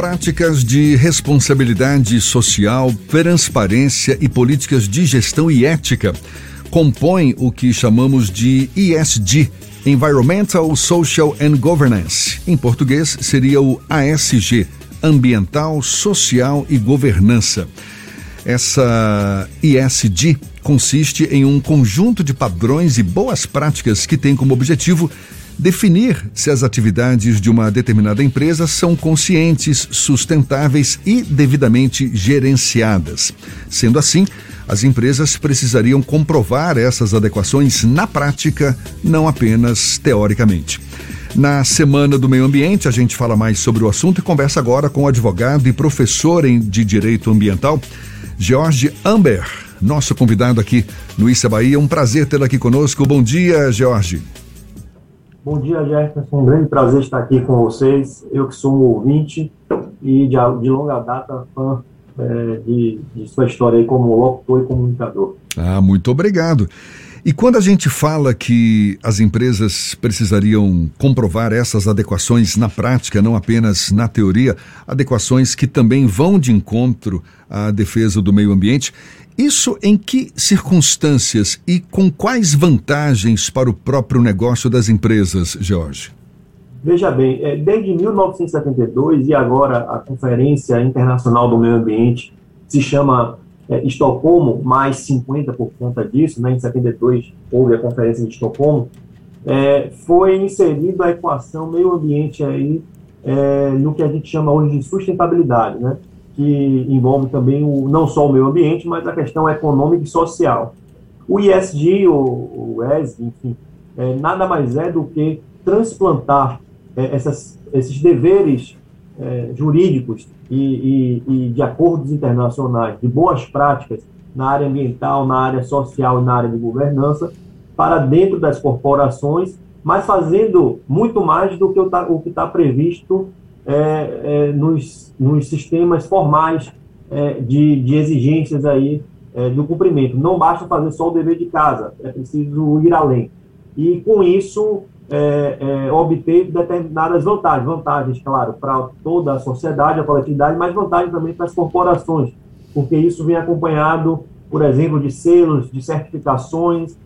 práticas de responsabilidade social, transparência e políticas de gestão e ética compõem o que chamamos de ESG Environmental, Social and Governance. Em português, seria o ASG Ambiental, Social e Governança. Essa ESG consiste em um conjunto de padrões e boas práticas que tem como objetivo definir se as atividades de uma determinada empresa são conscientes, sustentáveis e devidamente gerenciadas. Sendo assim, as empresas precisariam comprovar essas adequações na prática, não apenas teoricamente. Na Semana do Meio Ambiente, a gente fala mais sobre o assunto e conversa agora com o advogado e professor de Direito Ambiental, George Amber, nosso convidado aqui no Issa Bahia. Um prazer tê-lo aqui conosco. Bom dia, George. Bom dia, Jefferson. Um grande prazer estar aqui com vocês. Eu que sou um ouvinte e de, de longa data fã é, de, de, sua história aí como locutor e comunicador. Ah, muito obrigado. E quando a gente fala que as empresas precisariam comprovar essas adequações na prática, não apenas na teoria, adequações que também vão de encontro à defesa do meio ambiente, isso em que circunstâncias e com quais vantagens para o próprio negócio das empresas, Jorge? Veja bem, é, desde 1972 e agora a Conferência Internacional do Meio Ambiente se chama é, Estocolmo, mais 50 por conta disso, né, em 72 houve a Conferência de Estocolmo, é, foi inserida a equação meio ambiente aí é, no que a gente chama hoje de sustentabilidade, né? Que envolve também o, não só o meio ambiente, mas a questão econômica e social. O ISG, o, o ESG, enfim, é, nada mais é do que transplantar é, essas, esses deveres é, jurídicos e, e, e, de acordos internacionais, de boas práticas na área ambiental, na área social e na área de governança, para dentro das corporações, mas fazendo muito mais do que o que está previsto é, é, nos, nos sistemas formais é, de, de exigências aí é, do cumprimento. Não basta fazer só o dever de casa, é preciso ir além. E com isso é, é, obter determinadas vantagens, vantagens, claro, para toda a sociedade, a coletividade, mas vantagens também para as corporações, porque isso vem acompanhado, por exemplo, de selos, de certificações,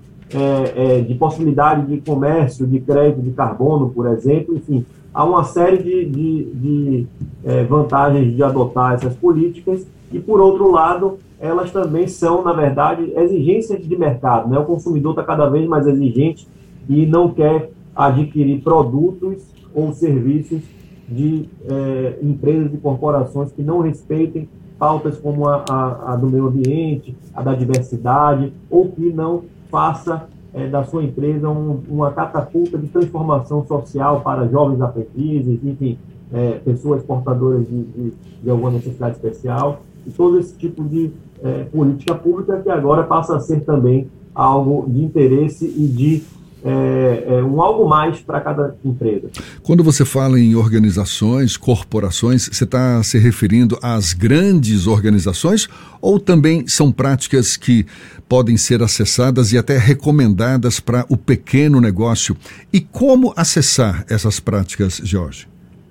de possibilidade de comércio, de crédito de carbono, por exemplo, enfim, há uma série de, de, de é, vantagens de adotar essas políticas e, por outro lado, elas também são, na verdade, exigências de mercado. Né? O consumidor está cada vez mais exigente e não quer adquirir produtos ou serviços de é, empresas e corporações que não respeitem pautas como a, a, a, do meio ambiente, a da diversidade, ou que não faça é, da sua empresa um, uma catapulta de transformação social para jovens aprendizes, enfim, é, pessoas portadoras de, de, de, alguma necessidade especial, e todo esse tipo de é, política pública que agora passa a ser também algo de interesse e de é, é, um algo mais para cada empresa. Quando você fala em organizações, corporações, você está se referindo às grandes organizações ou também são práticas que podem ser acessadas e até recomendadas para o pequeno negócio? E como acessar essas práticas, Jorge?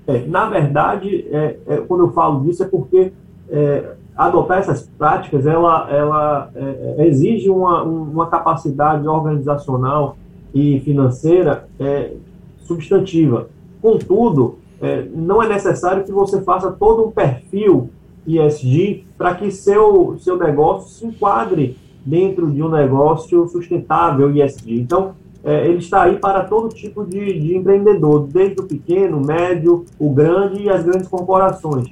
É, na verdade, é, é, quando eu falo disso é porque é, adotar essas práticas ela, ela exige uma, uma capacidade organizacional e financeira é, substantiva. Contudo, é, não é necessário que você faça todo um perfil ISG para que seu, seu negócio se enquadre dentro de um negócio sustentável ISG. Então, é, ele está aí para todo tipo de, de empreendedor, desde o pequeno, médio, o grande e as grandes corporações.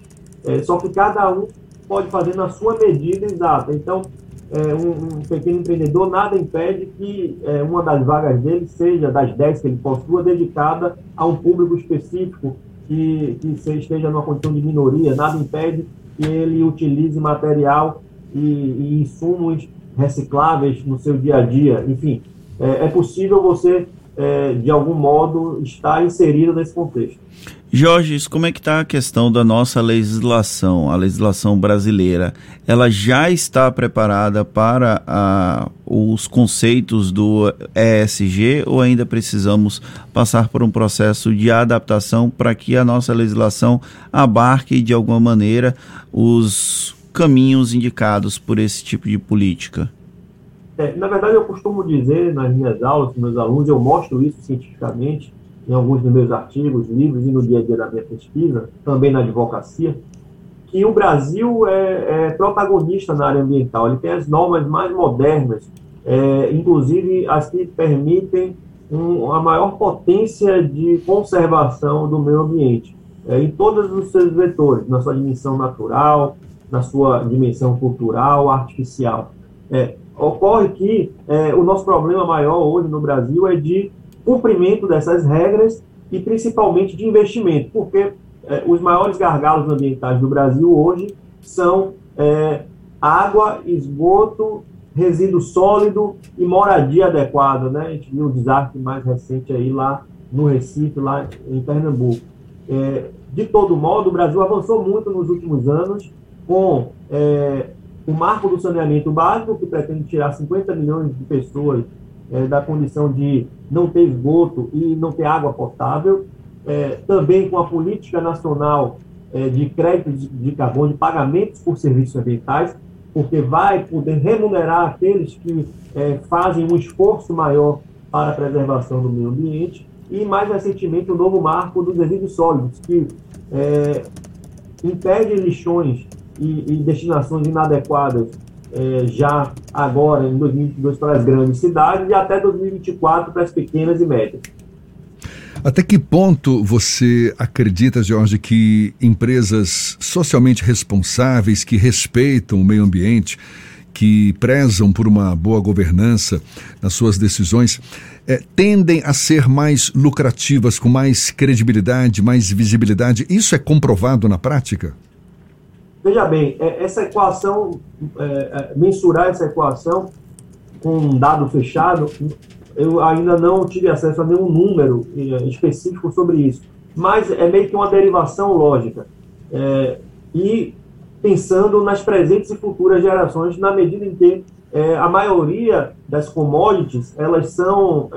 É, só que cada um pode fazer na sua medida exata. Então, é, um, um, pequeno empreendedor, nada impede que é, uma das vagas dele seja, das 10 que ele possua, dedicada a um público específico que, que esteja numa condição de minoria, nada impede que ele utilize material e, e insumos recicláveis no seu dia a dia. Enfim, é, é possível você é, de algum modo, está inserido nesse contexto. Jorge, como é que está a questão da nossa legislação, a legislação brasileira? Ela já está preparada para a, os conceitos do ESG ou ainda precisamos passar por um processo de adaptação para que a nossa legislação abarque de alguma maneira os caminhos indicados por esse tipo de política? É, na verdade, eu costumo dizer nas minhas aulas meus alunos, eu mostro isso cientificamente, em alguns dos meus artigos, livros e no dia a dia da minha pesquisa, também na advocacia, que o Brasil é, é protagonista na área ambiental. Ele tem as normas mais modernas, é, inclusive as que permitem um, a maior potência de conservação do meio ambiente, é, em todos os seus vetores, na sua dimensão natural, na sua dimensão cultural, artificial. É, ocorre que é, o nosso problema maior hoje no Brasil é de cumprimento dessas regras e principalmente de investimento, porque é, os maiores gargalos ambientais do Brasil hoje são é, água, esgoto, resíduo sólido e moradia adequada, né? A gente viu o desastre mais recente aí lá no Recife, lá em Pernambuco. É, de todo modo, o Brasil avançou muito nos últimos anos com é, o marco do saneamento básico, que pretende tirar 50 milhões de pessoas é, da condição de não ter esgoto e não ter água potável, é, também com a política nacional é, de crédito de, de carbono, de pagamentos por serviços ambientais, porque vai poder remunerar aqueles que é, fazem um esforço maior para a preservação do meio ambiente, e mais recentemente o novo marco dos resíduos sólidos, que é, impede lixões e, e destinações inadequadas é, já agora em 2022 para as grandes cidades e até 2024 para as pequenas e médias. Até que ponto você acredita, Jorge, que empresas socialmente responsáveis, que respeitam o meio ambiente, que prezam por uma boa governança nas suas decisões, é, tendem a ser mais lucrativas, com mais credibilidade, mais visibilidade? Isso é comprovado na prática? Veja bem, é, essa equação, é, é, mensurar essa equação com um dado fechado, eu ainda não tive acesso a nenhum número específico sobre isso. Mas é meio que uma derivação lógica. E pensando nas presentes e futuras gerações, na medida em que a maioria das commodities elas são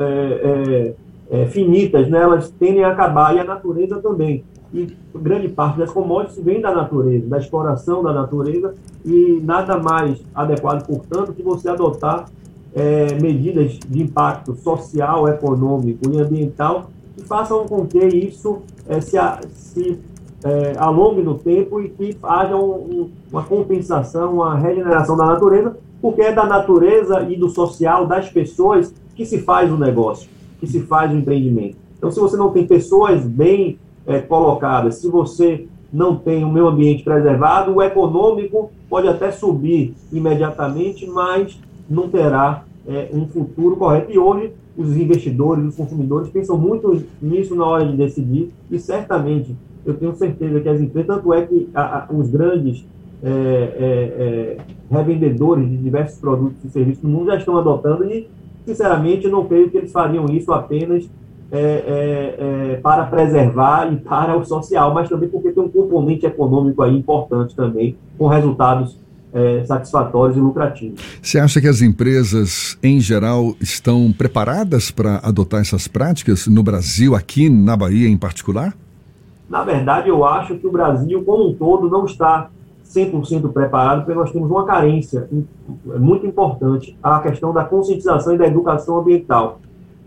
finitas, né? elas tendem a acabar, e a natureza também e grande parte das commodities vem da natureza, da exploração da natureza, e nada mais adequado, portanto, que você adotar é, medidas de impacto social, econômico e ambiental que façam com que isso é, se, se é, alongue no tempo e que haja um, uma compensação, uma regeneração da natureza, porque é da natureza e do social, das pessoas, que se faz o negócio, que se faz o empreendimento. Então, se você não tem pessoas bem é, colocadas, se você não tem o meio ambiente preservado, o econômico pode até subir imediatamente, mas não terá é, um futuro correto. E hoje os investidores, os consumidores pensam muito nisso na hora de decidir e certamente eu tenho certeza que as empresas, tanto é que a, a, os grandes é, é, é revendedores de diversos produtos e serviços no mundo já estão adotando e, sinceramente, não creio que eles fariam isso apenas é, é, é, para preservar e para o social, mas também porque tem um componente econômico aí importante também, com resultados é, satisfatórios e lucrativos. Você acha que as empresas, em geral, estão preparadas para adotar essas práticas no Brasil, aqui na Bahia em particular? Na verdade, eu acho que o Brasil, como um todo, não está 100% preparado, porque nós temos uma carência muito importante, a questão da conscientização e da educação ambiental.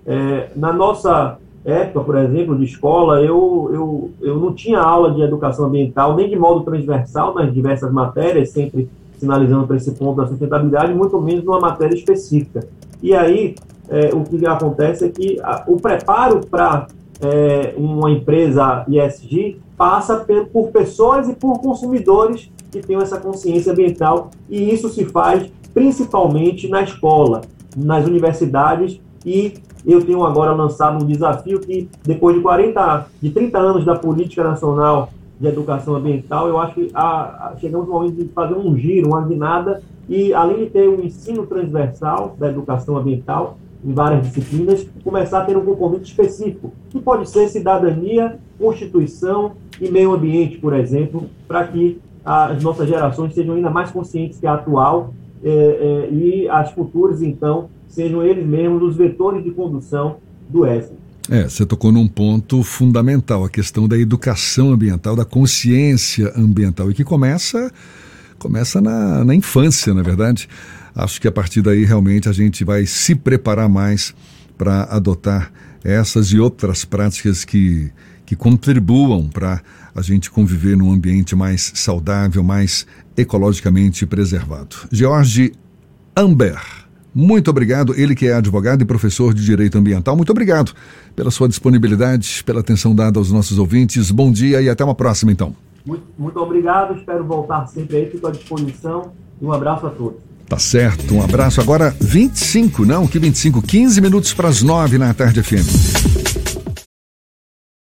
É, na nossa época, por exemplo, de escola, eu, eu, eu não tinha aula de educação ambiental, nem de modo transversal nas diversas matérias, sempre sinalizando para esse ponto da sustentabilidade, muito menos numa matéria específica. E aí, é, o que acontece é que a, o preparo para é, uma empresa ISG passa por, por pessoas e por consumidores que tenham essa consciência ambiental, e isso se faz principalmente na escola, nas universidades e eu tenho agora lançado um desafio que, depois de 40, de 30 anos da política nacional de educação ambiental, eu acho que a, a, chegamos no momento de fazer um giro, uma guinada, e além de ter um ensino transversal da educação ambiental, em várias disciplinas, começar a ter um componente específico, que pode ser cidadania, constituição e meio ambiente, por exemplo, para que as nossas gerações sejam ainda mais conscientes que a atual é, é, e as futuras, então, sejam eles mesmos os vetores de condução do ESG. É, você tocou num ponto fundamental, a questão da educação ambiental, da consciência ambiental, e que começa, começa na, na infância, na é verdade. Acho que a partir daí realmente a gente vai se preparar mais para adotar essas e outras práticas que, que contribuam para a gente conviver num ambiente mais saudável, mais ecologicamente preservado. George Amber, muito obrigado. Ele que é advogado e professor de Direito Ambiental, muito obrigado pela sua disponibilidade, pela atenção dada aos nossos ouvintes. Bom dia e até uma próxima, então. Muito, muito obrigado, espero voltar sempre aí, fico à disposição e um abraço a todos. Tá certo, um abraço. Agora 25, não, que 25, 15 minutos para as 9 na tarde FM.